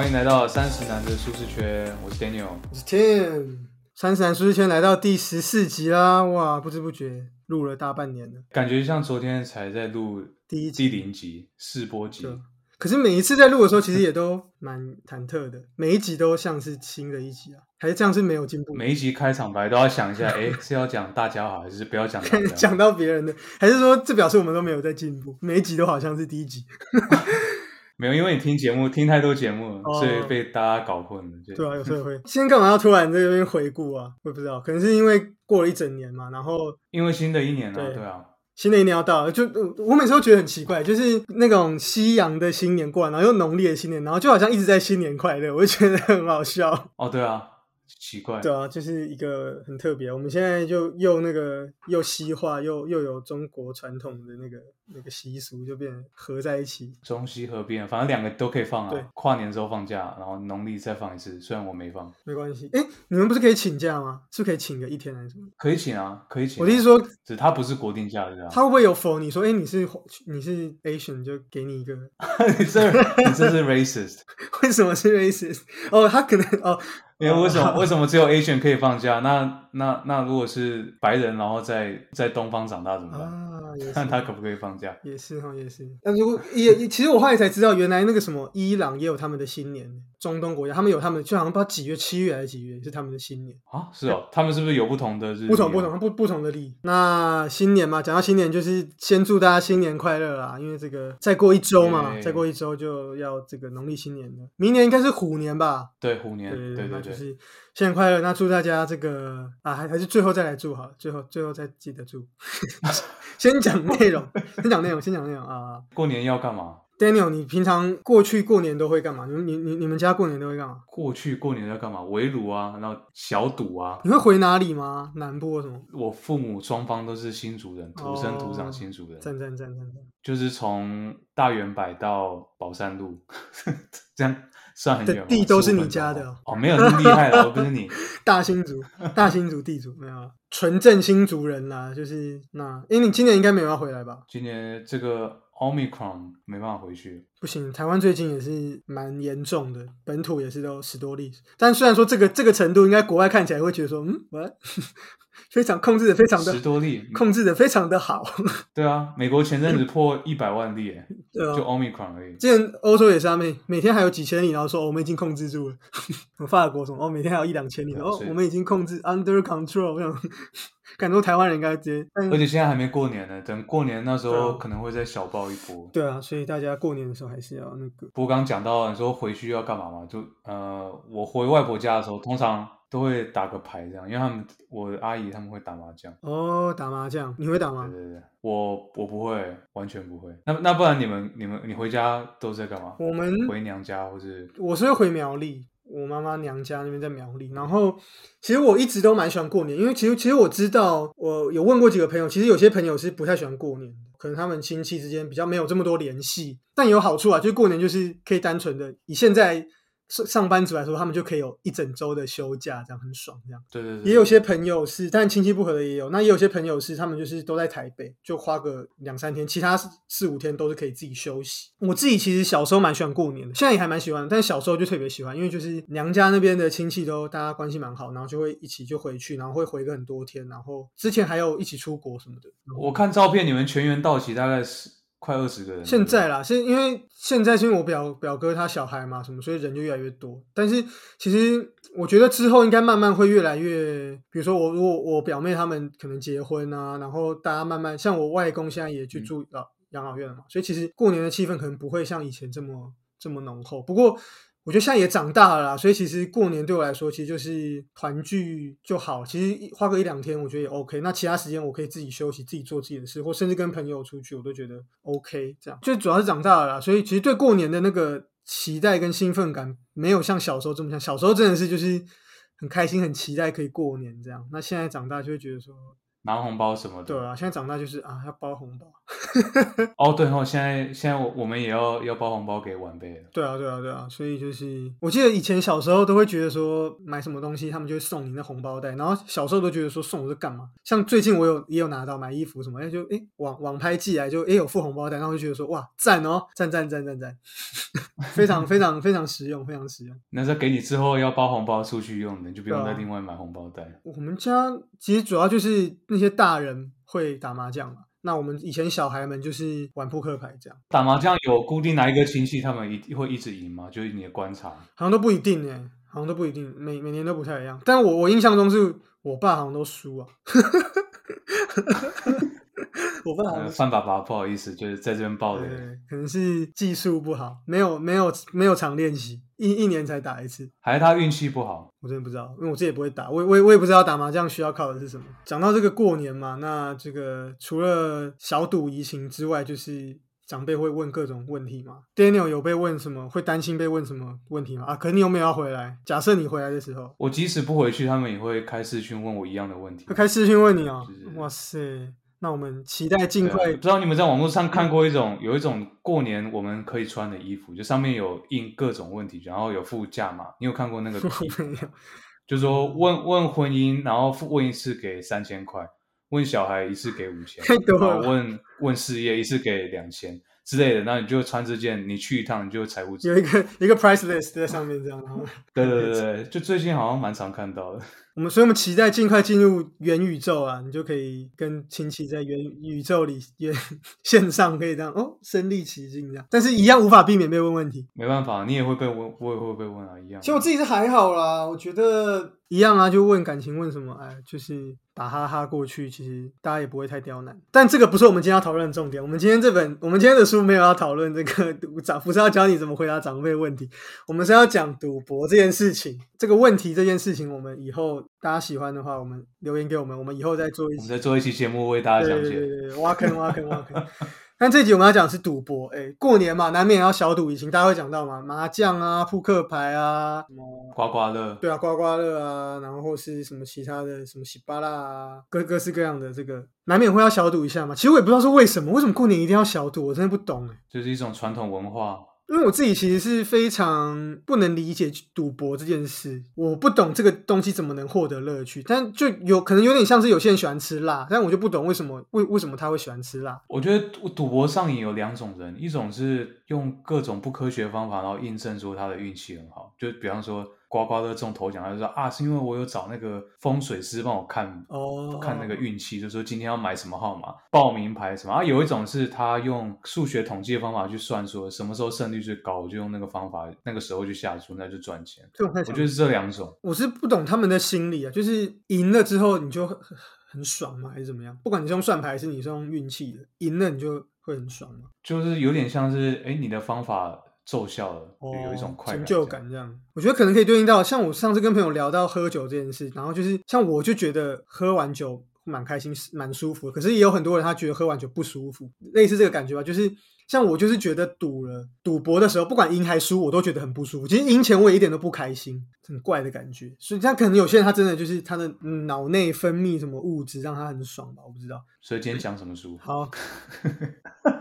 欢迎来到三十男的舒适圈，我是 Daniel。我是 Tim，三十男舒适圈来到第十四集啦，哇，不知不觉录了大半年了，感觉像昨天才在录第一集。第零集试播集，对可是每一次在录的时候，其实也都蛮忐忑的，每一集都像是新的一集啊，还是这样是没有进步。每一集开场白都要想一下，哎，是要讲大家好，还是不要讲？讲到别人的，还是说这表示我们都没有在进步？每一集都好像是第一集。没有，因为你听节目听太多节目了，哦所以被大家搞混了。就对啊，有时候会。今天干嘛要突然在这边回顾啊？我也不知道，可能是因为过了一整年嘛，然后 因为新的一年呢、对对啊，新的一年要到了，就呃我每次都觉得很奇怪，就是那种西洋的新年过完，然后又农历的新年，然后就好像一直在新年快乐，我就觉得很好笑。哦对啊，奇怪，对啊，就是一个很特别。我们现在就又那个又西化，又又有中国传统的那个那个习俗，就变合在一起。中西合并，反正两个都可以放啊对啊。跨年的时候放假，然后农历再放一次，虽然我没放，没关系，哎，你们不是可以请假吗？是是可以请个一天还是什么？可以请啊，可以请啊。我的意思说，只他不是国定假日啊。他会不会有否你说，哎，你是你是 Asian 就给你一个？你这你这是 racist。为什么是 racist？哦，他可能哦，因为为什么为什么只有 Asian 可以放假？那那那如果是白人，然后在在东方长大怎么办？看 他可不可以放假？也是哈，也是。但如果也也，其实我后来才知道，原来那个什么伊朗也有他们的新年，中东国家他们有他们，就好像不知道几月，七月还是几月是他们的新年，啊，是哦，他们是不是有不同的日啊？不同不同不不同的历。那新年嘛，讲到新年，就是先祝大家新年快乐啦，因为这个再过一周嘛，再过一周就要这个农历新年了，明年应该是虎年吧？对虎年，对对对对，那就是新年快乐。那祝大家这个啊，还还是最后再来祝好了，最后最后再记得祝。先讲内容，先讲内容，先讲内容啊。过年要干嘛？Daniel，你平常过去过年都会干嘛？你们你你你们家过年都会干嘛？过去过年要干嘛？围炉啊，然后小赌啊。你会回哪里吗？南部或什么？我父母双方都是新竹人，土生土长哦新竹人，赞赞赞赞赞！就是从大圆柏到宝山路，这样算很的远。地都是你家的哦哦，没有那么厉害了，我不是你。大新族，大新族地主没有啊，纯正新族人啦，就是那，因为你今年应该没有要回来吧？今年这个 Omicron 没办法回去，不行，台湾最近也是蛮严重的，本土也是都十多例。但虽然说这个这个程度，应该国外看起来会觉得说，嗯，我 非常控制的非常的十多例。控制的非常的好，对啊，美国前阵子破一百万例耶，对啊就 Omicron 而已。之前欧洲也是啊，每每天还有几千例，然后说、哦我们已经控制住了。法国什么哦，每天还有一两千例，哦我们已经控制 under control。这样，感觉台湾人应该直接，而且现在还没过年呢，等过年那时候可能会再小爆一波。对啊，所以大家过年的时候还是要那个。不过刚刚讲到你说回去要干嘛嘛，就呃，我回外婆家的时候，通常都会打个牌这样，因为他们我的阿姨他们会打麻将。哦，打麻将，你会打吗对？对对，我我不会，完全不会。那那不然你们你们你回家都在干嘛？我们回娘家或是我是会回苗栗，我妈妈娘家那边在苗栗。然后其实我一直都蛮喜欢过年，因为其实其实我知道，我有问过几个朋友，其实有些朋友是不太喜欢过年的，可能他们亲戚之间比较没有这么多联系。但有好处啊，就是过年就是可以单纯的以现在上上班族来说，他们就可以有一整周的休假，这样很爽，这样。对对对，也有些朋友是，但亲戚不合的也有。那也有些朋友是，他们就是都在台北，就花个两三天，其他四四五天都是可以自己休息。我自己其实小时候蛮喜欢过年的，现在也还蛮喜欢，但是小时候就特别喜欢，因为就是娘家那边的亲戚都大家关系蛮好，然后就会一起就回去，然后会回个很多天，然后之前还有一起出国什么的。我看照片，你们全员到齐大概是快二十个人。现在啦，是因为现在是因为我表表哥他小孩嘛什么，所以人就越来越多。但是其实我觉得之后应该慢慢会越来越，比如说我如果我表妹他们可能结婚啊，然后大家慢慢像我外公现在也去住老养老院了嘛，所以其实过年的气氛可能不会像以前这么这么浓厚。不过我觉得现在也长大了啦，所以其实过年对我来说，其实就是团聚就好。其实花个一两天，我觉得也 OK。那其他时间我可以自己休息，自己做自己的事，或甚至跟朋友出去，我都觉得 OK。这样就主要是长大了啦，所以其实对过年的那个期待跟兴奋感，没有像小时候这么像。小时候真的是就是很开心、很期待可以过年这样。那现在长大就会觉得说，拿红包什么的。对啊，现在长大就是啊，要包红包。哦，对哦，现在现在我我们也要要包红包给晚辈了。对啊，对啊，对啊，所以就是我记得以前小时候都会觉得说买什么东西，他们就会送你那红包袋，然后小时候都觉得说送我是干嘛？像最近我有也有拿到买衣服什么，哎就哎网网拍寄来就哎有付红包袋，然后就觉得说哇赞哦，赞赞赞赞赞，非常非常非常实用，非常实用。那是给你之后要包红包出去用的，你就不用再另外买红包袋。我们家其实主要就是那些大人会打麻将嘛，那我们以前小孩们就是玩扑克牌这样，打麻将有固定哪一个亲戚他们一会一直赢吗？就是你的观察。好像都不一定哎、好像都不一定，每每年都不太一样。但我我印象中是我爸好像都输啊，我爸好像范爸爸不好意思，就是在这边爆雷。对，可能是技术不好，没有没有没有常练习，一一年才打一次。还是他运气不好？我真的不知道，因为我自己也不会打，我也我我也不知道打麻将需要靠的是什么。讲到这个过年嘛，那这个除了小赌怡情之外，就是长辈会问各种问题嘛。Daniel 有被问什么？会担心被问什么问题吗？啊，可是你有没有要回来？假设你回来的时候，我即使不回去，他们也会开视讯问我一样的问题会。开视讯问你哦就是。哇塞，那我们期待尽快不知道你们在网络上看过一种有一种过年我们可以穿的衣服，就上面有印各种问题，然后有附价嘛。你有看过那个。就是说问问婚姻，然后付问一次给三千块，问小孩一次给五千，太多了问问事业一次给两千之类的，那你就穿这件，你去一趟你就财务。有一个一个 price list 在上面这样，对对对 对，就最近好像蛮常看到的。我们所以我们期待尽快进入元宇宙啊，你就可以跟亲戚在元宇宙里元线上可以这样哦身临其境这样，但是一样无法避免被问问题。没办法，你也会被问，我也会被问啊，一样其。实我自己是还好啦，我觉得一样啊，就问感情问什么，哎，就是打哈哈过去，其实大家也不会太刁难。但这个不是我们今天要讨论的重点。我们今天这本，我们今天的书没有要讨论这个长，不是要教你怎么回答长辈问题，我们是要讲赌博这件事情。这个问题这件事情，我们以后大家喜欢的话，我们留言给我们，我们以后再做一期我们。再做一期节目为大家对讲解。对对对，对挖坑挖坑挖坑。但这集我们要讲的是赌博，哎，过年嘛，难免要小赌怡情，大家会讲到嘛，麻将啊、扑克牌啊，什么刮刮乐，对啊，刮刮乐啊，然后或是什么其他的什么喜巴拉啊，各各式各样的这个，难免会要小赌一下嘛。其实我也不知道是为什么，为什么过年一定要小赌，我真的不懂哎。就是一种传统文化。因为我自己其实是非常不能理解赌博这件事，我不懂这个东西怎么能获得乐趣，但就有可能有点像是有些人喜欢吃辣，但我就不懂为什么为为什么他会喜欢吃辣。我觉得赌博上瘾有两种人，一种是用各种不科学的方法，然后印证说他的运气很好，就比方说刮刮乐中头奖，他就说啊，是因为我有找那个风水师帮我看哦看那个运气，就说今天要买什么号码，报名牌什么。啊，有一种是他用数学统计的方法去算，说什么时候胜率最高，我就用那个方法，那个时候就下注，那就赚钱。这种太强我觉得是这两种。我是不懂他们的心理啊，就是赢了之后你就很很爽吗，还是怎么样？不管你是用算牌还是你是用运气的，赢了你就会很爽吗？就是有点像是，哎，你的方法奏效了，就有有一种快成。就感这样。我觉得可能可以对应到，像我上次跟朋友聊到喝酒这件事，然后就是像我就觉得喝完酒蛮开心，蛮舒服。可是也有很多人他觉得喝完酒不舒服，类似这个感觉吧。就是像我就是觉得赌了赌博的时候，不管赢还输，我都觉得很不舒服。其实赢钱我也一点都不开心，很怪的感觉。所以他可能有些人他真的就是他的嗯脑内分泌什么物质让他很爽吧，我不知道。所以今天讲什么书？好，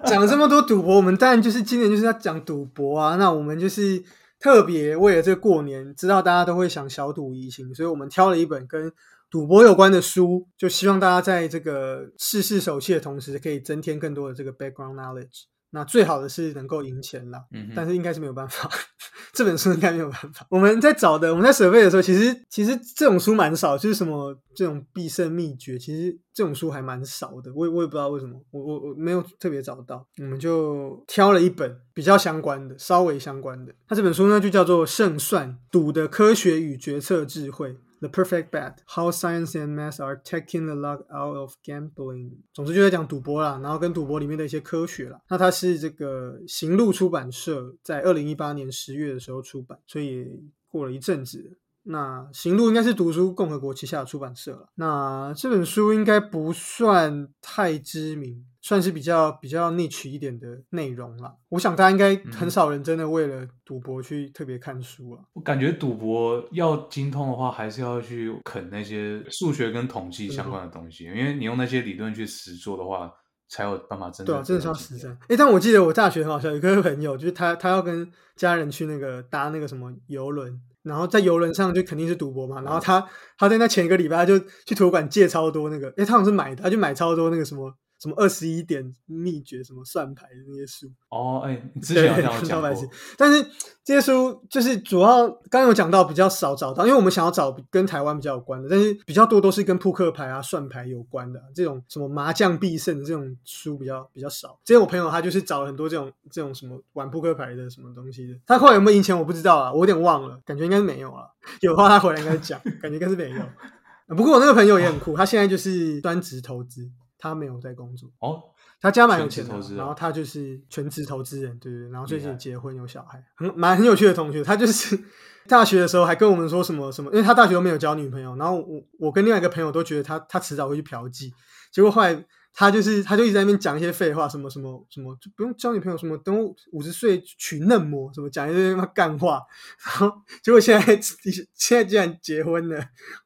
讲了这么多赌博，我们当然就是今年就是要讲赌博啊。那我们就是特别为了这个过年，知道大家都会想小赌怡情，所以我们挑了一本跟赌博有关的书，就希望大家在这个试试手气的同时，可以增添更多的这个 background knowledge。那最好的是能够赢钱啦，嗯但是应该是没有办法，这本书应该没有办法。我们在找的，我们在准备的时候，其实其实这种书蛮少，就是什么这种必胜秘诀，其实这种书还蛮少的。我也我也不知道为什么，我我我没有特别找到，我们就挑了一本比较相关的，稍微相关的。那这本书呢，就叫做《胜算：赌的科学与决策智慧》。The Perfect Bet: How Science and Math Are Taking the Luck Out of Gambling。总之就在讲赌博啦，然后跟赌博里面的一些科学啦。那它是这个行路出版社在二零一八年十月的时候出版，所以过了一阵子。那行路应该是读书共和国旗下的出版社了。那这本书应该不算太知名，算是比较比较 niche 一点的内容了。我想大家应该很少人真的为了赌博去特别看书啊。我感觉赌博要精通的话，还是要去啃那些数学跟统计相关的东西，因为你用那些理论去实做的话。才有办法真的对啊，真的是要实战。哎，但我记得我大学很好笑，有个朋友就是他，他要跟家人去那个搭那个什么游轮，然后在游轮上就肯定是赌博嘛。然后他他在那前一个礼拜就去图书馆借超多那个，哎，他好像是买的，他就买超多那个什么。什么二十一点秘诀，什么算牌的那些书哦，哎，之前有讲过。但是这些书就是主要刚刚有讲到比较少找到，因为我们想要找跟台湾比较有关的，但是比较多都是跟扑克牌啊、算牌有关的这种什么麻将必胜的这种书比较比较少。之前我朋友他就是找了很多这种这种什么玩扑克牌的什么东西的，他后来有没有赢钱我不知道啊，我有点忘了，感觉应该是没有啊。有话他回来应该讲，感觉应该是没有。不过我那个朋友也很酷，他现在就是专职投资。他没有在工作哦，他家蛮有钱的，然后他就是全职投资人，对对。然后最近结婚有小孩，很蛮很有趣的同学。他就是大学的时候还跟我们说什么什么，因为他大学都没有交女朋友。然后我我跟另外一个朋友都觉得他他迟早会去嫖妓，结果后来他就是他就一直在那边讲一些废话，什么什么什么就不用交女朋友，什么等我五十岁娶嫩模，什么讲一些他妈干话。然后结果现在 现在竟然结婚了。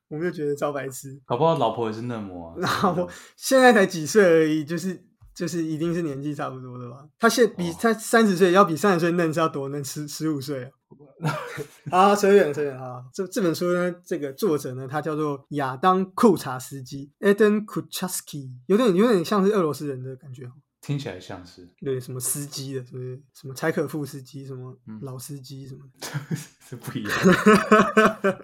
我们就觉得招白痴，搞不好老婆也是嫩模啊。老婆现在才几岁而已，就是就是一定是年纪差不多的吧？他现比他三十岁要比三十岁嫩是要多嫩十十五岁啊！啊，扯远了，扯远了啊！这这本书呢，这个作者呢，他叫做亚当库查斯基 （Eden Kucharsky），有点有点像是俄罗斯人的感觉，听起来像是对什么司机的，是不是？什么柴可夫斯基，什么老司机，什么 是不一样。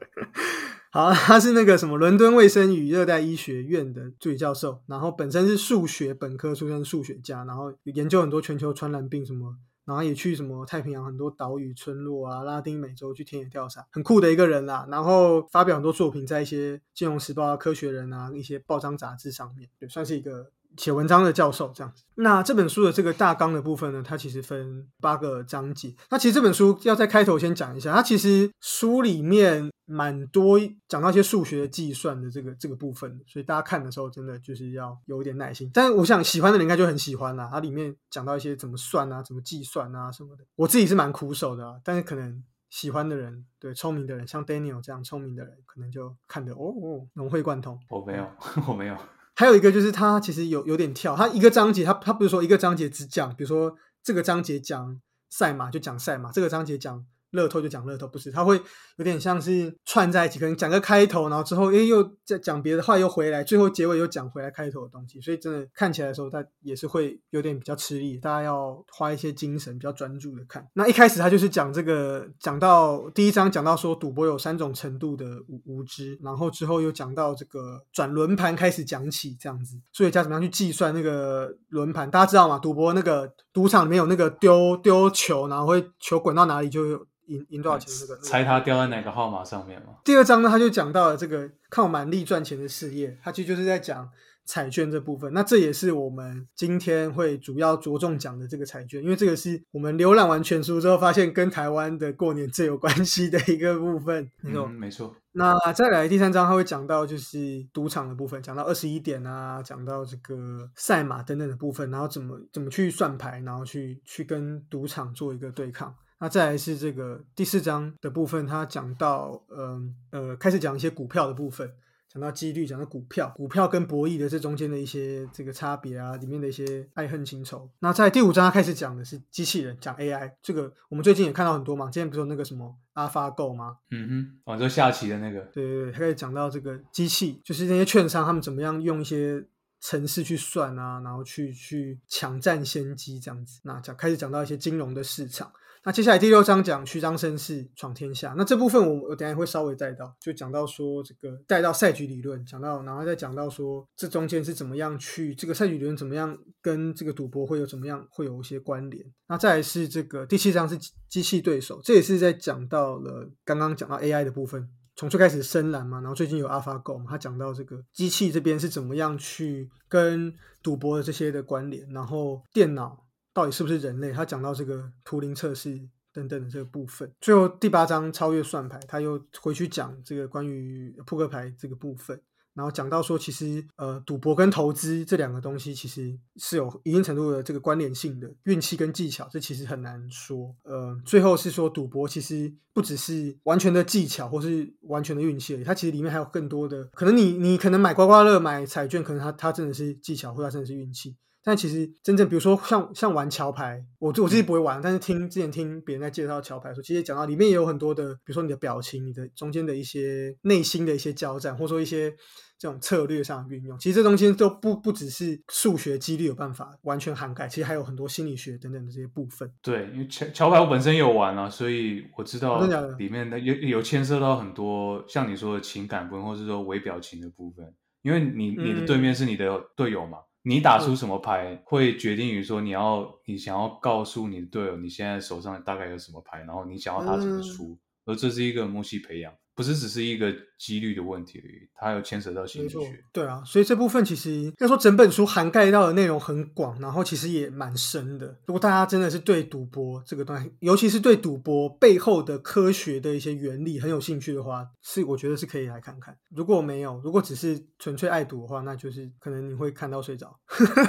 好，他是那个什么伦敦卫生与热带医学院的助理教授，然后本身是数学本科出身数学家，然后研究很多全球传染病什么，然后也去什么太平洋很多岛屿村落啊，拉丁美洲去田野调查，很酷的一个人啦。然后发表很多作品在一些金融时报啊、科学人啊一些报章杂志上面，对，算是一个。写文章的教授这样子，那这本书的这个大纲的部分呢，它其实分八个章节。那其实这本书要在开头先讲一下，它其实书里面蛮多讲到一些数学计算的这个这个部分，所以大家看的时候真的就是要有一点耐心。但是我想喜欢的人应该就很喜欢啦，它里面讲到一些怎么算啊，怎么计算啊什么的。我自己是蛮苦手的啊，但是可能喜欢的人，对聪明的人，像 Daniel 这样聪明的人，可能就看得哦哦融会贯通。我没有，我没有。还有一个就是它其实有有点跳，它一个章节它它不是说一个章节只讲，比如说这个章节讲赛马就讲赛马，这个章节讲。乐透就讲乐透，不是，他会有点像是串在一起，可能讲个开头，然后之后，哎，又再讲别的话，又回来，最后结尾又讲回来开头的东西，所以真的看起来的时候，他也是会有点比较吃力，大家要花一些精神，比较专注的看。那一开始他就是讲这个，讲到第一章讲到说赌博有三种程度的无无知，然后之后又讲到这个转轮盘开始讲起这样子，所以家怎么样去计算那个轮盘？大家知道吗？赌博那个赌场里面有那个丢丢球，然后会球滚到哪里就。赢赢多少钱？这个猜他掉在哪个号码上面吗？第二章呢，他就讲到了这个靠蛮力赚钱的事业，他其实就是在讲彩券这部分。那这也是我们今天会主要着重讲的这个彩券，因为这个是我们浏览完全书之后发现跟台湾的过年最有关系的一个部分。没错，没错。那再来第三章，他会讲到就是赌场的部分，讲到二十一点啊，讲到这个赛马等等的部分，然后怎么怎么去算牌，然后去去跟赌场做一个对抗。那再来是这个第四章的部分，他讲到，嗯呃，开始讲一些股票的部分，讲到几率，讲到股票，股票跟博弈的这中间的一些这个差别啊，里面的一些爱恨情仇。那在第五章，他开始讲的是机器人，讲 AI，这个我们最近也看到很多嘛，之前不是有那个什么 AlphaGo 吗？嗯哼，哦，就下棋的那个。对对对，他开始讲到这个机器，就是那些券商他们怎么样用一些。城市去算啊，然后去去抢占先机这样子。那讲开始讲到一些金融的市场。那接下来第六章讲虚张声势闯天下。那这部分我我等下会稍微带到，就讲到说这个带到赛局理论，讲到然后再讲到说这中间是怎么样去这个赛局理论怎么样跟这个赌博会有怎么样会有一些关联。那再来是这个第七章是机器对手，这也是在讲到了刚刚讲到 AI 的部分。从最开始深蓝嘛，然后最近有 AlphaGo 嘛，他讲到这个机器这边是怎么样去跟赌博的这些的关联，然后电脑到底是不是人类？他讲到这个图灵测试等等的这个部分。最后第八章超越算牌，他又回去讲这个关于扑克牌这个部分。然后讲到说，其实呃，赌博跟投资这两个东西其实是有一定程度的这个关联性的，运气跟技巧，这其实很难说。呃，最后是说，赌博其实不只是完全的技巧或是完全的运气而已，它其实里面还有更多的可能。你你可能买刮刮乐、买彩券，可能它它真的是技巧，或者真的是运气。但其实真正，比如说像像玩桥牌，我我自己不会玩，但是听之前听别人在介绍桥牌的时候，其实讲到里面也有很多的，比如说你的表情，你的中间的一些内心的一些交战，或者说一些。这种策略上的运用，其实这东西都不不只是数学几率有办法完全涵盖，其实还有很多心理学等等的这些部分。对，因为桥桥牌我本身有玩啊，所以我知道里面的有有牵涉到很多像你说的情感部分，或者说微表情的部分。因为你你的对面是你的队友嘛，你打出什么牌会决定于说你要你想要告诉你的队友你现在手上大概有什么牌，然后你想要他怎么出，而这是一个默契培养。不是只是一个几率的问题而已，它有牵扯到心理学。对啊，所以这部分其实要说整本书涵盖到的内容很广，然后其实也蛮深的。如果大家真的是对赌博这个东西，尤其是对赌博背后的科学的一些原理很有兴趣的话，是我觉得是可以来看看。如果没有，如果只是纯粹爱赌的话，那就是可能你会看到睡着。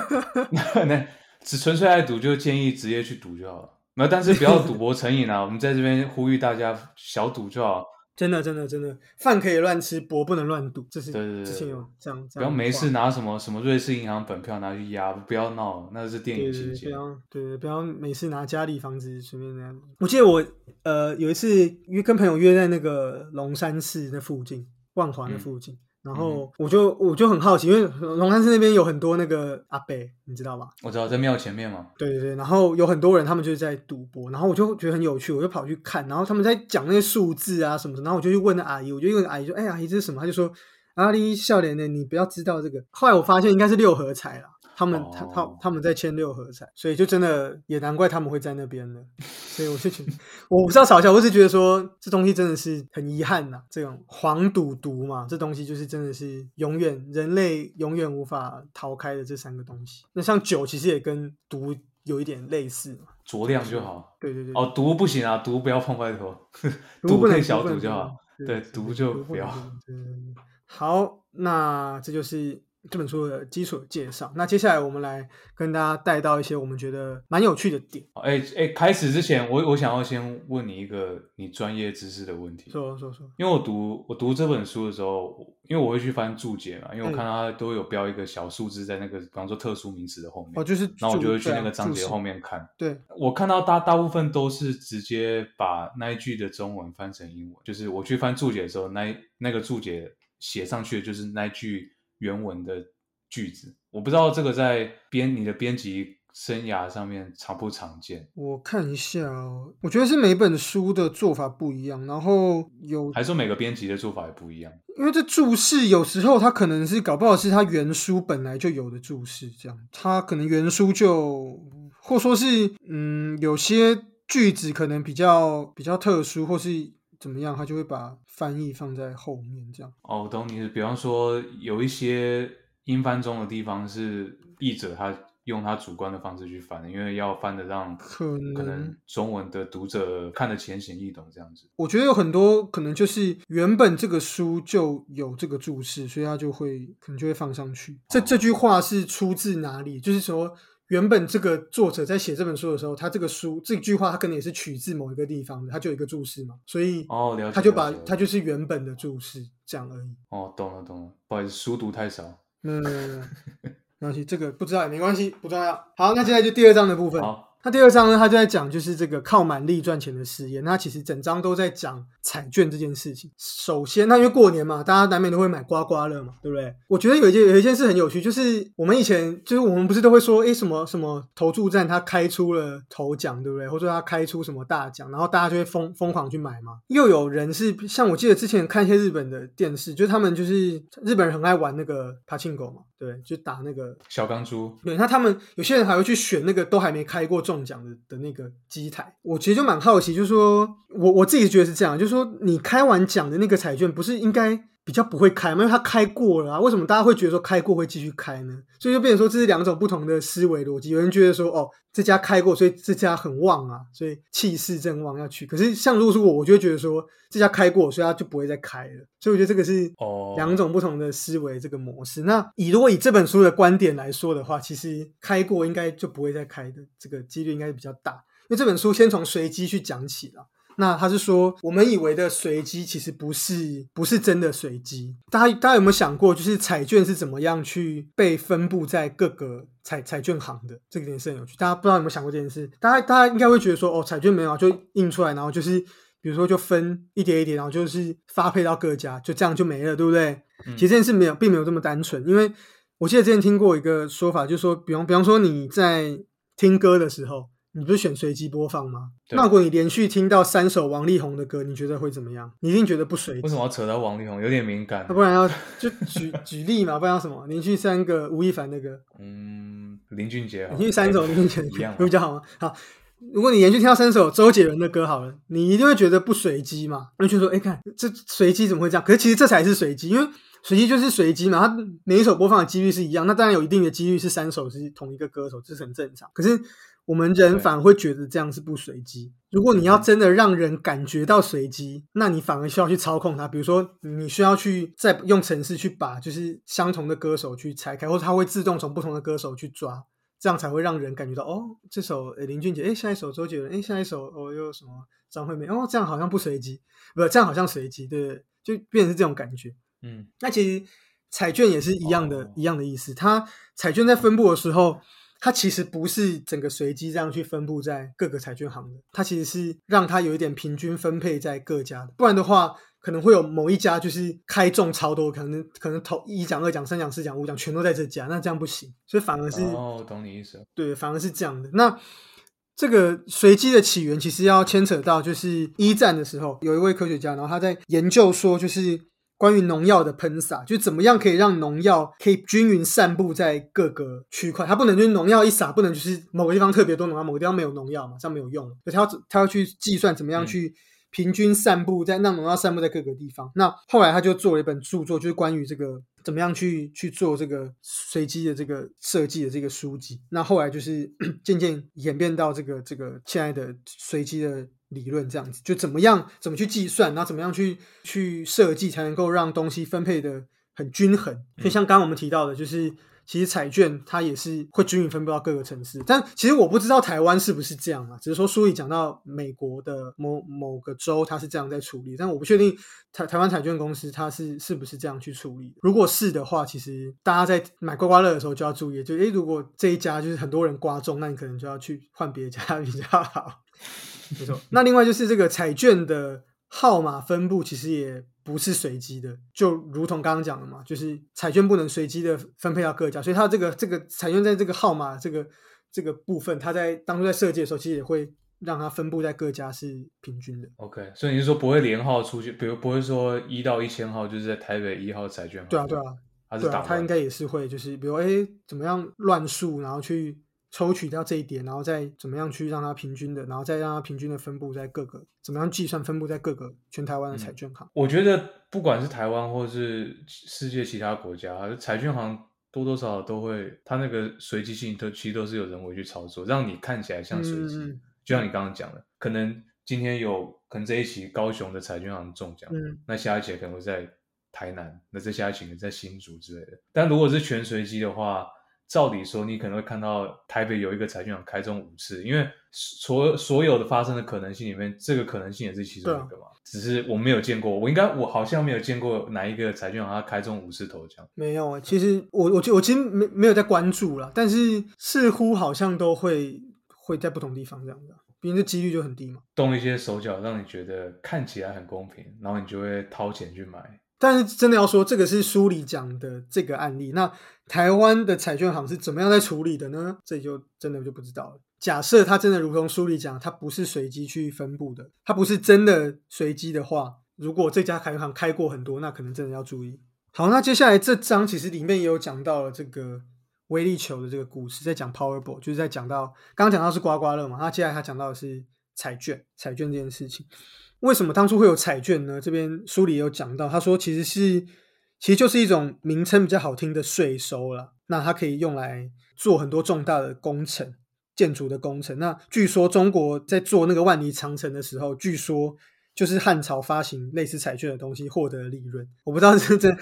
那只纯粹爱赌，就建议直接去赌就好了。没有，但是不要赌博成瘾啊！我们在这边呼吁大家，小赌就好。真的，真的，真的，饭可以乱吃，博不能乱赌。这是之前有这样，不要没事拿什么什么瑞士银行本票拿去压，不要闹，那是电影情节。不要，对对，不要没事拿家里房子随便那样。我记得我呃有一次约跟朋友约在那个龙山寺那附近，万华那附近。然后我就我就很好奇，因为龙山寺那边有很多那个阿伯，你知道吧？我知道在庙前面嘛。对对对，然后有很多人，他们就是在赌博，然后我就觉得很有趣，我就跑去看，然后他们在讲那些数字啊什么的，然后我就去问那阿姨，我就问阿姨说：“哎，阿姨这是什么？”她就说：“阿姨笑脸的，你不要知道这个。”后来我发现应该是六合彩了。他们他他他们在签六合彩，所以就真的也难怪他们会在那边了。所以我就觉得，我不知道嘲笑，我是觉得说这东西真的是很遗憾呐。这种黄赌毒嘛，这东西就是真的是永远人类永远无法逃开的这三个东西。那像酒其实也跟毒有一点类似嘛，酌量就好。对对对。哦，毒不行啊，毒不要碰外头，毒不能小赌就好。对，毒就不要。好，那这就是。这本书的基础介绍。那接下来我们来跟大家带到一些我们觉得蛮有趣的点。哎哎，开始之前，我我想要先问你一个你专业知识的问题。说说说。因为我读我读这本书的时候，因为我会去翻注解嘛，因为我看到它都有标一个小数字在那个，比方说特殊名词的后面。哦，就是。然后我就会去那个章节后面看。对。我看到大大部分都是直接把那一句的中文翻成英文，就是我去翻注解的时候，那那个注解写上去的就是那一句。原文的句子，我不知道这个在编你的编辑生涯上面常不常见。我看一下哦，我觉得是每本书的做法不一样，然后有还说每个编辑的做法也不一样。因为这注释有时候它可能是搞不好是它原书本来就有的注释，这样它可能原书就或说是嗯有些句子可能比较比较特殊，或是怎么样，他就会把。翻译放在后面这样哦，我懂你。比方说，有一些英翻中的地方是译者他用他主观的方式去翻的，因为要翻的让可能中文的读者看得浅显易懂这样子。我觉得有很多可能就是原本这个书就有这个注释，所以他就会可能就会放上去。这这句话是出自哪里？就是说。原本这个作者在写这本书的时候，他这个书这句话他可能也是取自某一个地方的，他就有一个注释嘛，所以哦，了解他就把他就是原本的注释这样而已。哦，懂了懂了，不好意思，书读太少。嗯，没关系，这个不知道也没关系，不重要。好，那接下来就第二章的部分。好。他第二章呢，他就在讲就是这个靠满力赚钱的实验。那其实整章都在讲彩券这件事情。首先，那因为过年嘛，大家难免都会买刮刮乐嘛，对不对？我觉得有一件有一件事很有趣，就是我们以前就是我们不是都会说，哎，什么什么投注站他开出了头奖，对不对？或者说他开出什么大奖，然后大家就会疯疯狂去买嘛。又有人是像我记得之前看一些日本的电视，就是他们就是日本人很爱玩那个帕庆狗嘛，对，就打那个小钢珠。对，那他们有些人还会去选那个都还没开过。中奖的的那个机台，我其实就蛮好奇，就是说我我自己觉得是这样，就是说你开完奖的那个彩券，不是应该比较不会开嘛，因为它开过了啊。为什么大家会觉得说开过会继续开呢？所以就变成说这是两种不同的思维逻辑。有人觉得说哦，这家开过，所以这家很旺啊，所以气势正旺要去。可是像如果是我，我就会觉得说这家开过，所以它就不会再开了。所以我觉得这个是哦两种不同的思维这个模式。那以如果以这本书的观点来说的话，其实开过应该就不会再开的，这个几率应该是比较大。因为这本书先从随机去讲起了。那他是说，我们以为的随机其实不是不是真的随机。大家大家有没有想过，就是彩券是怎么样去被分布在各个彩彩券行的？这个件事很有趣。大家不知道有没有想过这件事？大家大家应该会觉得说，哦，彩券没有啊，就印出来，然后就是比如说就分一叠一叠，然后就是发配到各家，就这样就没了，对不对？嗯其实这件事没有，并没有这么单纯，因为我记得之前听过一个说法，就是说，比方比方说你在听歌的时候。你不是选随机播放吗？那如果你连续听到三首王力宏的歌，你觉得会怎么样？你一定觉得不随机。为什么要扯到王力宏？有点敏感那。不然要 就举举例嘛，不然要什么？连续三个吴亦凡的歌，嗯，林俊杰连续三首林俊杰的歌一样比较好吗？好，如果你连续听到三首周杰伦的歌好了，你一定会觉得不随机嘛？那就说，哎，看这随机怎么会这样？可是其实这才是随机，因为随机就是随机嘛，它每一首播放的几率是一样，那当然有一定的几率是三首是同一个歌手，这是很正常。可是我们人反而会觉得这样是不随机。如果你要真的让人感觉到随机，那你反而需要去操控它。比如说，你需要去再用程式去把就是相同的歌手去拆开，或者它会自动从不同的歌手去抓，这样才会让人感觉到哦，这首诶林俊杰，诶下一首周杰伦，诶下一首哦又什么张惠妹，哦这样好像不随机，不这样好像随机，对不，对就变成是这种感觉。嗯，那其实彩券也是一样的，哦一样的意思。它彩券在分布的时候，它其实不是整个随机这样去分布在各个彩券行的，它其实是让它有一点平均分配在各家的。不然的话，可能会有某一家就是开中超多，可能可能头一奖、二奖、三奖、四奖、五奖全都在这家，那这样不行。所以反而是、哦，我懂你意思了。对，反而是这样的。那这个随机的起源其实要牵扯到，就是一战的时候，有一位科学家，然后他在研究说，就是关于农药的喷洒，就怎么样可以让农药可以均匀散布在各个区块。它不能就是农药一撒，不能就是某个地方特别多农药，某个地方没有农药嘛，这样没有用。所以他要他要去计算怎么样嗯去。平均散布在让农药散布在各个地方。那后来他就做了一本著作，就是关于这个怎么样去去做这个随机的这个设计的这个书籍。那后来就是 渐渐演变到这个这个现在的随机的理论这样子，就怎么样怎么去计算，然后怎么样去去设计，才能够让东西分配的很均衡。所以像刚刚我们提到的，就是。其实彩券它也是会均匀分布到各个城市，但其实我不知道台湾是不是这样啊，只是说书里讲到美国的某某个州它是这样在处理，但我不确定台台湾彩券公司它是是不是这样去处理。如果是的话，其实大家在买刮刮乐的时候就要注意，就诶，如果这一家就是很多人刮中，那你可能就要去换别家 比较好。没错，那另外就是这个彩券的号码分布其实也不是随机的，就如同刚刚讲的嘛，就是彩券不能随机的分配到各家，所以它这个这个彩券在这个号码这个这个部分，它在当初在设计的时候，其实也会让它分布在各家是平均的。OK，所以你是说不会连号出去，比如不会说一到一千号就是在台北一号彩券吗？对啊，对啊，对啊，它它是打它应该也是会，就是比如哎，怎么样乱数，然后去抽取掉这一点，然后再怎么样去让它平均的，然后再让它平均的分布在各个，怎么样计算分布在各个全台湾的彩券行。我觉得不管是台湾或是世界其他国家，彩券行多多少少都会，它那个随机性都其实都是有人为去操作，让你看起来像随机。就像你刚刚讲的，可能今天有可能这一期高雄的彩券行中奖，嗯那下一期可能会在台南，那再下一期可能在新竹之类的。但如果是全随机的话，照理说你可能会看到台北有一个彩券行开中五次，因为所所有的发生的可能性里面，这个可能性也是其中一个嘛。只是我没有见过，我应该我好像没有见过哪一个彩券行它开中五次头奖。没有啊，其实我我我其实没没有在关注啦，但是似乎好像都会会在不同地方这样子啊，毕竟这几率就很低嘛。动一些手脚，让你觉得看起来很公平，然后你就会掏钱去买。但是真的要说，这个是书里讲的这个案例，那台湾的彩券行是怎么样在处理的呢？这就真的就不知道了。假设它真的如同书里讲，它不是随机去分布的，它不是真的随机的话，如果这家彩券行开过很多，那可能真的要注意。好，那接下来这章其实里面也有讲到了这个威力球的这个故事，在讲 Powerball，就是在讲到刚刚讲到是刮刮乐嘛，那接下来他讲到的是彩券，彩券这件事情。为什么当初会有彩券呢？这边书里有讲到，他说其实是其实就是一种名称比较好听的税收了。那它可以用来做很多重大的工程。建筑的工程，那据说中国在做那个万里长城的时候，据说就是汉朝发行类似彩券的东西获得利润。我不知道是真，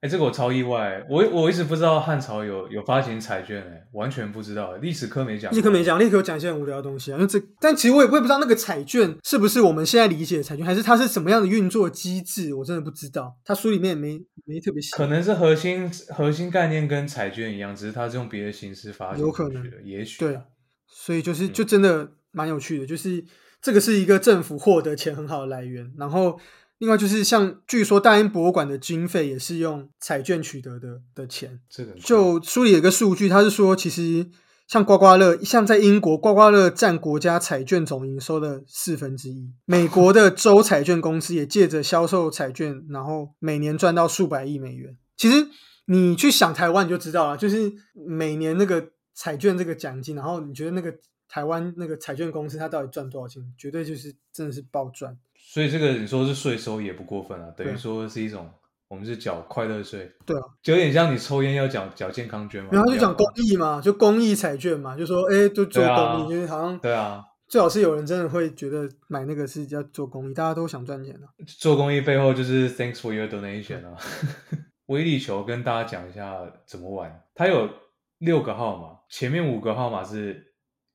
哎，这个我超意外，我我一直不知道汉朝有有发行彩券，哎，完全不知道，历史课没讲，历史课没讲，历史课讲一些很无聊的东西啊。那这，但其实我也我也不知道那个彩券是不是我们现在理解的彩券，还是它是什么样的运作机制，我真的不知道。它书里面没没特别写，可能是核心核心概念跟彩券一样，只是它是用别的形式发行，有可能，也许对。所以就是就真的蛮有趣的，就是这个是一个政府获得钱很好的来源。然后另外就是像据说大英博物馆的经费也是用彩券取得的的钱。这个就书里有个数据，他是说其实像刮刮乐，像在英国刮刮乐占国家彩券总营收的四分之一。美国的州彩券公司也借着销售彩券，然后每年赚到数百亿美元。其实你去想台湾你就知道了，就是每年那个。彩券这个奖金，然后你觉得那个台湾那个彩券公司它到底赚多少钱？绝对就是真的是暴赚。所以这个你说是税收也不过分啊，等于说是一种我们是缴快乐税。对啊，就有点像你抽烟要缴缴健康捐嘛。然后就讲公益嘛，就公益彩券嘛，就说哎，就做公益，就是好像对啊，最好是有人真的会觉得买那个是要做公益，大家都想赚钱啊。做公益背后就是 Thanks for your donation 啊。威力球跟大家讲一下怎么玩，它有。六个号码，前面五个号码是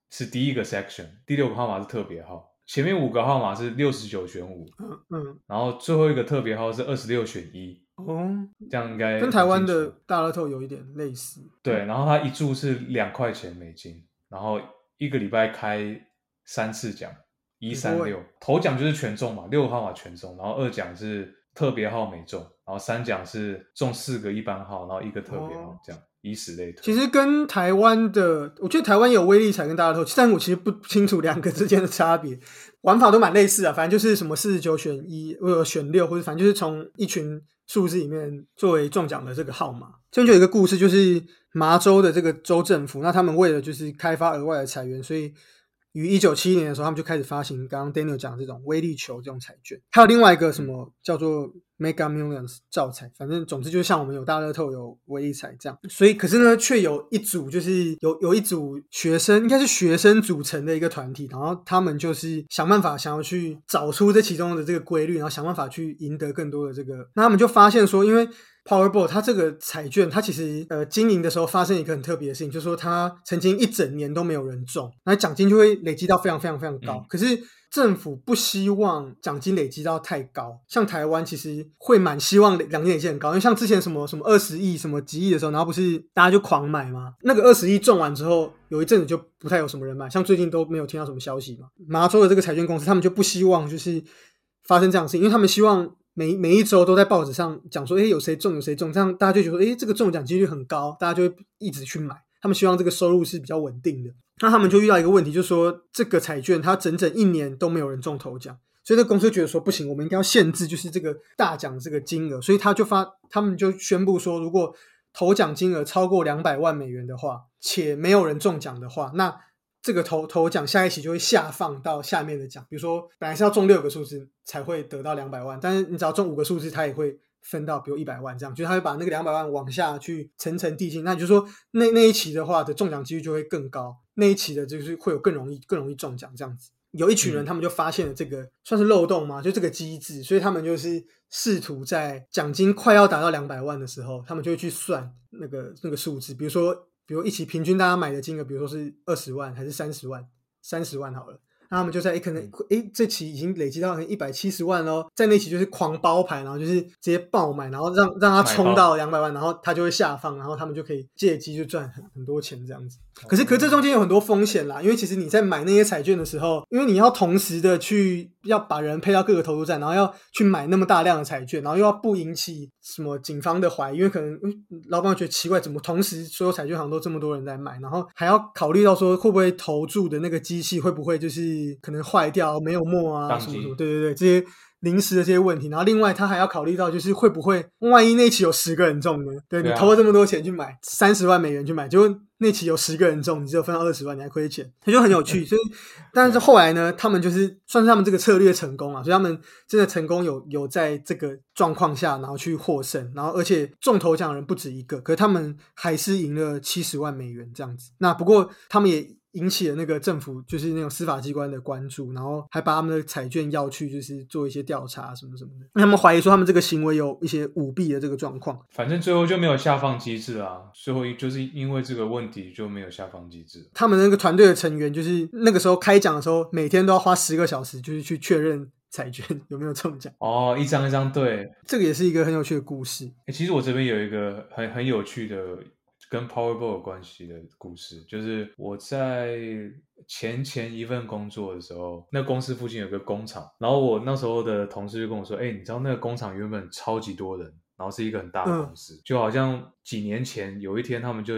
是第一个 section，第六个号码是特别号。前面五个号码是六十九选五，嗯嗯，然后最后一个特别号是二十六选一。哦，这样应该跟台湾的大乐透有一点类似。对，然后它一注是两块钱美金，然后一个礼拜开三次奖，一三六，头奖就是全中嘛，六个号码全中，然后二奖是特别号没中，然后三奖是中四个一般号，然后一个特别号这样。以此类推，其实跟台湾的，我觉得台湾有威力彩跟大乐透，但我其实不清楚两个之间的差别，玩法都蛮类似啊。反正就是什么四十九选一，或者选六，或者反正就是从一群数字里面作为中奖的这个号码。这边就有一个故事，就是麻州的这个州政府，那他们为了就是开发额外的财源，所以。于一九七一年的时候，他们就开始发行刚刚 Daniel 讲的这种威力球这种彩券，还有另外一个什么叫做 Mega Millions 造彩，反正总之就是像我们有大乐透有唯一彩这样。所以可是呢，却有一组就是有有一组学生，应该是学生组成的一个团体，然后他们就是想办法想要去找出这其中的这个规律，然后想办法去赢得更多的这个。那他们就发现说，因为 Powerball，它这个彩券，它其实呃经营的时候发生一个很特别的事情，就是说它曾经一整年都没有人中，那奖金就会累积到非常非常非常高。可是政府不希望奖金累积到太高，像台湾其实会蛮希望奖金累积很高，因为像之前什么什么二十亿、什么几亿的时候，然后不是大家就狂买吗？那个二十亿中完之后，有一阵子就不太有什么人买，像最近都没有听到什么消息嘛。麻州的这个彩券公司，他们就不希望就是发生这样的事情，因为他们希望。每每一周都在报纸上讲说，哎，有谁中有谁中，这样大家就觉得，哎，这个中奖几率很高，大家就会一直去买。他们希望这个收入是比较稳定的。那他们就遇到一个问题，就是说这个彩券它整整一年都没有人中头奖，所以这公司觉得说不行，我们应该要限制，就是这个大奖这个金额。所以他就发，他们就宣布说，如果头奖金额超过两百万美元的话，且没有人中奖的话，那这个头头奖下一期就会下放到下面的奖，比如说本来是要中六个数字才会得到两百万，但是你只要中五个数字，它也会分到比如一百万这样，就是它会把那个两百万往下去层层递进。那就是说那那一期的话的中奖几率就会更高，那一期的就是会有更容易更容易中奖这样子。有一群人他们就发现了这个算是漏洞嘛，就这个机制，所以他们就是试图在奖金快要达到两百万的时候，他们就会去算那个那个数字，比如说。比如一起平均大家买的金额，比如说是二十万还是三十万，三十万好了。那他们就在诶，可能诶，这期已经累积到一百七十万喽，在那期就是狂包牌，然后就是直接爆买，然后让让他冲到两百万，然后他就会下放，然后他们就可以借机就赚很很多钱这样子。可是，可这中间有很多风险啦，因为其实你在买那些彩券的时候，因为你要同时的去要把人配到各个投注站，然后要去买那么大量的彩券，然后又要不引起什么警方的怀疑，因为可能老板觉得奇怪，怎么同时所有彩券行都这么多人在买，然后还要考虑到说会不会投注的那个机器会不会就是。可能坏掉没有墨啊，什么什么，对对对，这些临时的这些问题，然后另外他还要考虑到，就是会不会万一那期有十个人中呢？对你投了这么多钱去买三十万美元去买，结果那期有十个人中，你只有分到二十万，你还亏钱，他就很有趣。所以，但是后来呢，他们就是算是他们这个策略成功了，所以他们真的成功有有在这个状况下，然后去获胜，然后而且中头奖的人不止一个，可是他们还是赢了七十万美元这样子。那不过他们也。引起了那个政府，就是那种司法机关的关注，然后还把他们的彩券要去，就是做一些调查什么什么的。他们怀疑说他们这个行为有一些舞弊的这个状况。反正最后就没有下放机制啊，最后就是因为这个问题就没有下放机制。他们那个团队的成员，就是那个时候开奖的时候，每天都要花十个小时，就是去确认彩券 有没有中奖。哦，一张一张对，这个也是一个很有趣的故事。其实我这边有一个很很有趣的。跟 Powerball 有关系的故事，就是我在前前一份工作的时候，那公司附近有个工厂，然后我那时候的同事就跟我说：“哎，你知道那个工厂原本超级多人，然后是一个很大的公司，就好像几年前有一天他们就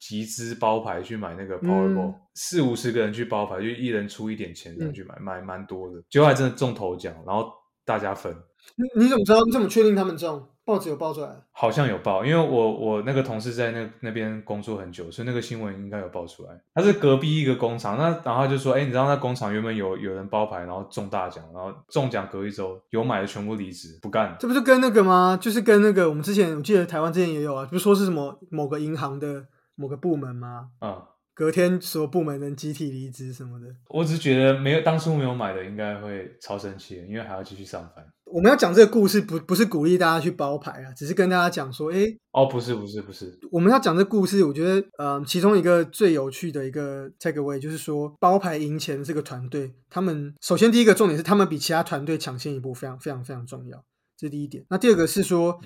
集资包牌去买那个 Powerball，四五十个人去包牌，就一人出一点钱这样去买，买蛮多的，结果还真的中头奖，然后大家分。你你怎么知道？你怎么确定他们中？报纸有报出来，好像有报，因为我我那个同事在那那边工作很久，所以那个新闻应该有报出来。他是隔壁一个工厂，那然后就说，哎，你知道那工厂原本有有人包牌，然后中大奖，然后中奖隔一周有买的全部离职不干。这不是跟那个吗？就是跟那个我们之前我记得台湾之前也有啊，不是说是什么某个银行的某个部门吗？嗯。隔天所有部门能集体离职什么的，我只是觉得没有当初没有买的应该会超生气，因为还要继续上班。我们要讲这个故事，不不是鼓励大家去包牌啊，只是跟大家讲说，哎，哦，不是不是不是，我们要讲这故事，我觉得，嗯，其中一个最有趣的一个 takeaway 就是说，包牌赢钱这个团队，他们首先第一个重点是他们比其他团队抢先一步，非常非常非常重要，这是第一点。那第二个是说，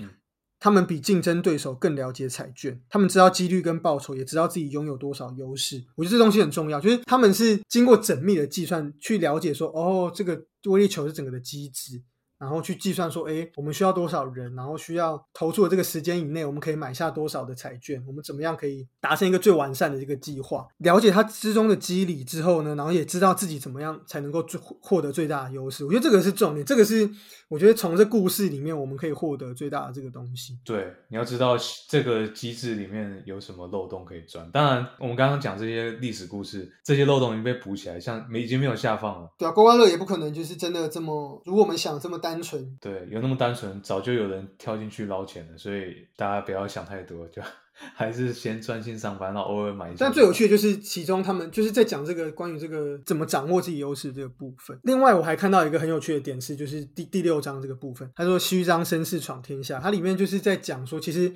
他们比竞争对手更了解彩券，他们知道几率跟报酬，也知道自己拥有多少优势。我觉得这东西很重要，就是他们是经过缜密的计算去了解说，哦，这个威力球是整个的机制。然后去计算说，哎，我们需要多少人？然后需要投注的这个时间以内，我们可以买下多少的彩券？我们怎么样可以达成一个最完善的这个计划？了解它之中的机理之后呢，然后也知道自己怎么样才能够最获得最大的优势。我觉得这个是重点，这个是我觉得从这故事里面我们可以获得最大的这个东西。对，你要知道这个机制里面有什么漏洞可以钻。当然，我们刚刚讲这些历史故事，这些漏洞已经被补起来，像没已经没有下放了。对啊，刮刮乐也不可能就是真的这么，如果我们想这么单纯，对，有那么单纯，早就有人跳进去捞钱了，所以大家不要想太多，就 还是先专心上班，然后偶尔买一下。但最有趣的就是其中他们就是在讲这个关于这个怎么掌握自己优势这个部分。另外，我还看到一个很有趣的点是，就是第第六章这个部分，他说虚张声势闯天下，它里面就是在讲说，其实。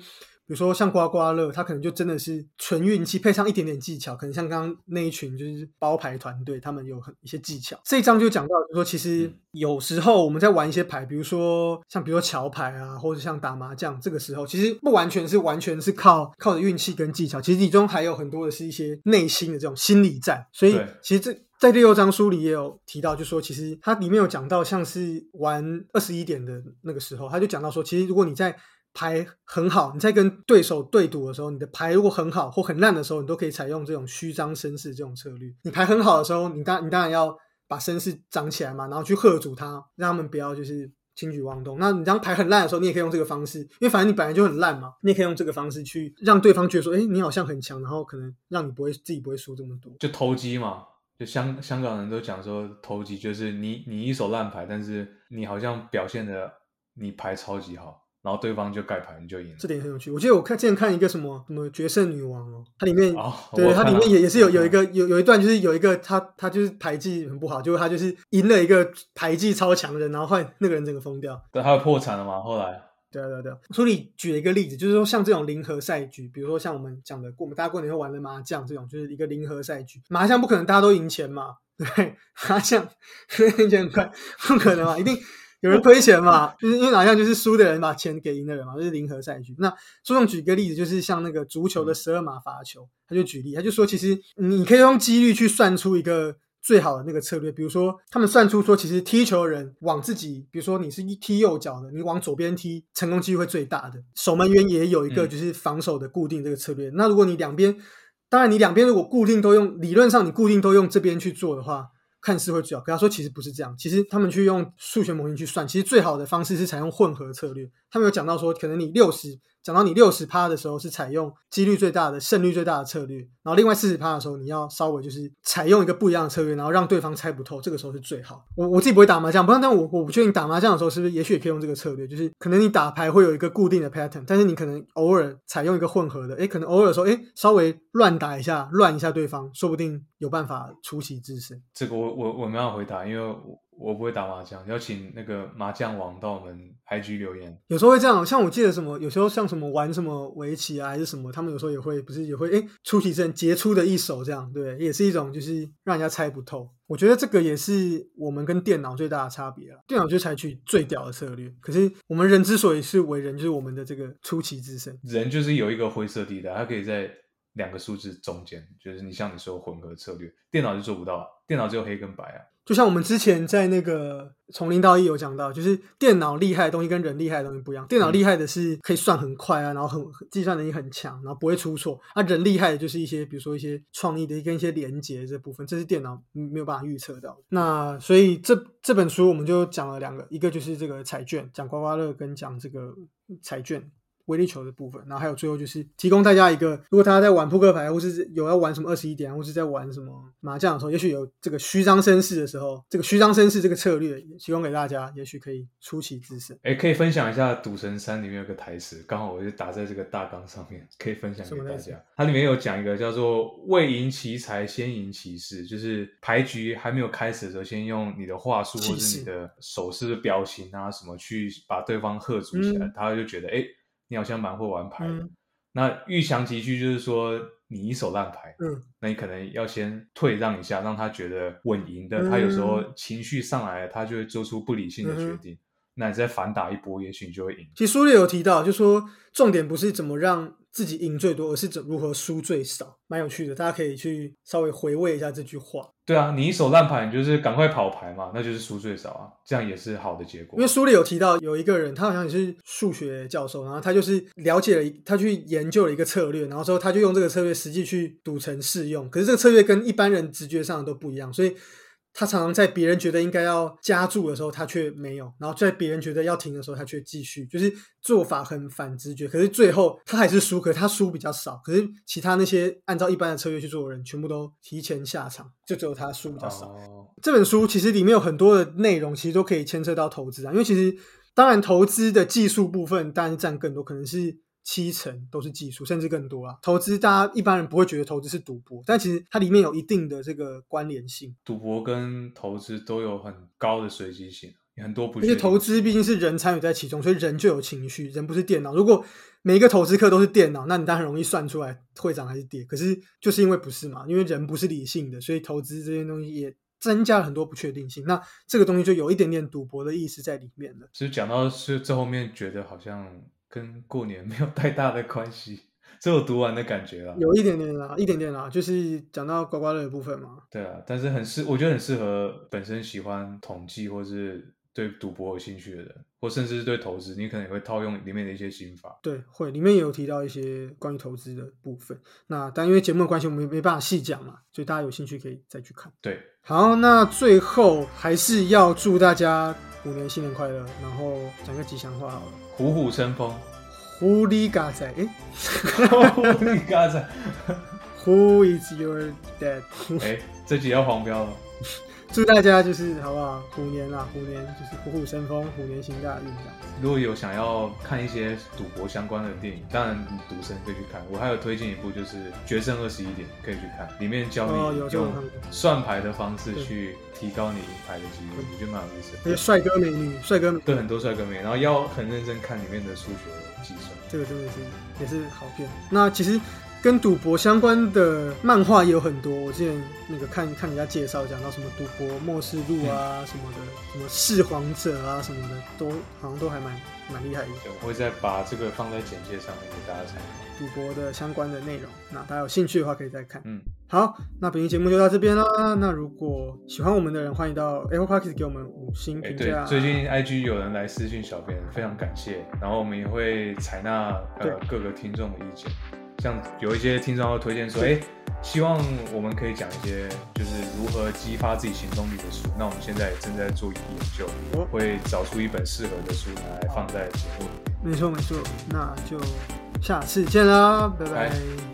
比如说像刮刮乐，它可能就真的是纯运气，配上一点点技巧。可能像刚刚那一群就是包牌团队，他们有很一些技巧。这一章就讲到，就说其实有时候我们在玩一些牌，比如说像比如说桥牌啊，或者像打麻将，这个时候其实不完全是完全是靠靠着运气跟技巧，其实其中还有很多的是一些内心的这种心理战。所以其实这在第六章书里也有提到，就说其实它里面有讲到，像是玩二十一点的那个时候，他就讲到说，其实如果你在牌很好，你在跟对手对赌的时候，你的牌如果很好或很烂的时候，你都可以采用这种虚张声势这种策略。你牌很好的时候，你当你当然要把声势涨起来嘛，然后去喝阻他，让他们不要就是轻举妄动。那你当牌很烂的时候，你也可以用这个方式，因为反正你本来就很烂嘛，你也可以用这个方式去让对方觉得说，哎，你好像很强，然后可能让你不会自己不会输这么多。就投机嘛，就香香港人都讲说投机就是你你一手烂牌，但是你好像表现的你牌超级好。然后对方就盖牌，你就赢了。这点很有趣。我记得我看之前看一个什么什么决胜女王哦，它里面对它里面也也是有有一个有有一段就是有一个他他就是牌技很不好，结果他就是赢了一个牌技超强的人，然后后来那个人整个疯掉。对，他破产了嘛？后来。对啊对啊对啊。书里举了一个例子，就是说像这种零和赛局，比如说像我们讲的过，我们大家过年会玩的麻将这种，就是一个零和赛局。麻将不可能大家都赢钱嘛，对，麻将 赢钱很快，不可能嘛，一定。有人亏钱嘛？就是因为哪样就是输的人把钱给赢的人嘛，就是零和赛局。那书中举一个例子，就是像那个足球的十二码罚球，他就举例，他就说，其实你可以用几率去算出一个最好的那个策略。比如说，他们算出说，其实踢球的人往自己，比如说你是一踢右脚的，你往左边踢，成功几率会最大的。守门员也有一个就是防守的固定这个策略。那如果你两边，当然你两边如果固定都用，理论上你固定都用这边去做的话。看似会最好，可他说其实不是这样，其实他们去用数学模型去算，其实最好的方式是采用混合策略。他们有讲到说，可能你六十。讲到你六十趴的时候，是采用几率最大的、胜率最大的策略；然后另外四十趴的时候，你要稍微就是采用一个不一样的策略，然后让对方猜不透。这个时候是最好。我我自己不会打麻将，不然但我我不确定打麻将的时候是不是，也许也可以用这个策略，就是可能你打牌会有一个固定的 pattern，但是你可能偶尔采用一个混合的，诶，可能偶尔说，诶，稍微乱打一下，乱一下对方，说不定有办法出奇制胜。这个我我我没有回答，因为我。我不会打麻将，要请那个麻将王到我们 IG 留言。有时候会这样，像我记得什么，有时候像什么玩什么围棋啊，还是什么，他们有时候也会，不是也会，哎，出奇阵杰出的一手这样，对，也是一种就是让人家猜不透。我觉得这个也是我们跟电脑最大的差别了。电脑就采取最屌的策略，可是我们人之所以是为人，就是我们的这个出奇制胜。人就是有一个灰色地带，它可以在两个数字中间，就是你像你说混合策略，电脑就做不到，电脑只有黑跟白啊。就像我们之前在那个从零到一有讲到，就是电脑厉害的东西跟人厉害的东西不一样。电脑厉害的是可以算很快啊，然后很计算能力很强，然后不会出错。啊，人厉害的就是一些，比如说一些创意的跟一些连接这部分，这是电脑没有办法预测到。那所以这这本书我们就讲了两个，一个就是这个彩券，讲刮刮乐跟讲这个彩券。威力球的部分，然后还有最后就是提供大家一个，如果大家在玩扑克牌，或是有要玩什么二十一点，或是在玩什么麻将的时候，也许有这个虚张声势的时候，这个虚张声势这个策略提供给大家，也许可以出奇制胜。哎，可以分享一下《赌神三》里面有个台词，刚好我就打在这个大纲上面，可以分享给大家。它里面有讲一个叫做“未赢其财，先赢其势”，就是牌局还没有开始的时候，先用你的话术或是你的手势、表情啊什么去把对方喝足起来，他就觉得哎。你好像蛮会玩牌的，那欲强即屈就是说你一手烂牌，嗯，那你可能要先退让一下，让他觉得稳赢的。他有时候情绪上来，他就会做出不理性的决定。那你再反打一波，也许你就会赢。其实书里有提到，就说重点不是怎么让。自己赢最多，而是怎如何输最少，蛮有趣的。大家可以去稍微回味一下这句话。对啊，你一手烂牌，你就是赶快跑牌嘛，那就是输最少啊，这样也是好的结果。因为书里有提到有一个人，他好像也是数学教授，然后他就是了解了，他去研究了一个策略，然后之后他就用这个策略实际去赌城试用。可是这个策略跟一般人直觉上都不一样，所以。他常常在别人觉得应该要加注的时候，他却没有；然后在别人觉得要停的时候，他却继续，就是做法很反直觉。可是最后他还是输，可是他输比较少。可是其他那些按照一般的策略去做的人，全部都提前下场，就只有他输比较少。这本书其实里面有很多的内容，其实都可以牵涉到投资啊。因为其实当然投资的技术部分当然占更多，可能是。七成都是技术，甚至更多啊！投资大家一般人不会觉得投资是赌博，但其实它里面有一定的这个关联性。赌博跟投资都有很高的随机性，很多不。而且投资毕竟是人参与在其中，所以人就有情绪，人不是电脑。如果每一个投资客都是电脑，那你当然容易算出来会涨还是跌。可是就是因为不是嘛，因为人不是理性的，所以投资这些东西也增加了很多不确定性。那这个东西就有一点点赌博的意思在里面了。其实讲到是这后面，觉得好像。跟过年 没有太大的关系，只有读完的感觉啦。有一点点啦，一点点啦，就是讲到刮刮乐的部分嘛。对啊，但是很适，我觉得很适合本身喜欢统计或是对赌博有兴趣的人，或甚至是对投资，你可能也会套用里面的一些心法。对，会里面也有提到一些关于投资的部分。那但因为节目的关系，我们没办法细讲嘛，所以大家有兴趣可以再去看。对，好，那最后还是要祝大家虎年新年快乐，然后讲个吉祥话好了。虎虎生风，狐狸嘎仔，哎，狐狸嘎仔，Who is your dad？哎，这集要黄标了。祝大家就是好不好？虎年啊，虎年就是虎虎生风，虎年行大运这样。如果有想要看一些赌博相关的电影，当然赌神可以去看。我还有推荐一部，就是《决胜二十一点》，可以去看，里面教你用算牌的方式去提高你赢牌的几率，我觉得蛮有意思。而且帅哥美女，帅哥对很多帅哥美女，然后要很认真看里面的数学计算，这个真的是也是好片。那其实。跟赌博相关的漫画也有很多，我之前那个看看人家介绍，讲到什么赌博末世录啊什么的，什么弑皇者啊什么的，都好像都还蛮蛮厉害的。我会再把这个放在简介上面给大家参考。赌博的相关的内容，那大家有兴趣的话可以再看。嗯，好，那本期节目就到这边啦。那如果喜欢我们的人，欢迎到 Apple Podcast 给我们五星评价。最近 IG 有人来私信小编，非常感谢。然后我们也会采纳呃各个听众的意见。像有一些听众会推荐说，哎，希望我们可以讲一些就是如何激发自己行动力的书。那我们现在也正在做研究，会找出一本适合的书来放在节目里。没错没错，那就下次见啦，拜拜。